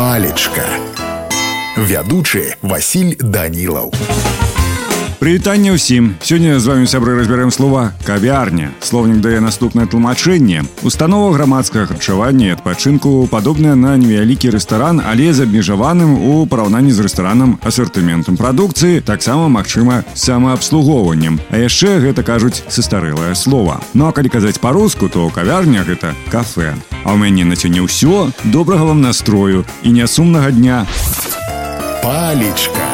палечка вядучы Васіль данілаў Прывітанне ўсім. Сёння з вами сябры разбярэм слова кавярня. Слоўнік дае наступнае тлумачэнне. Установа грамадскага харчавання і адпачынку падобная на невялікі рэстаран, але з абмежаваным у параўнанні з рэстаранам асартыментам прадукцыі, таксама магчыма самаабслугоўваннем. А яшчэ гэта кажуць састарэлае слова. Ну а калі казаць па-руску, то кавярня гэта кафе. А ў мяне на сёння ўсё добрага вам настрою і нясумнага дня. палечка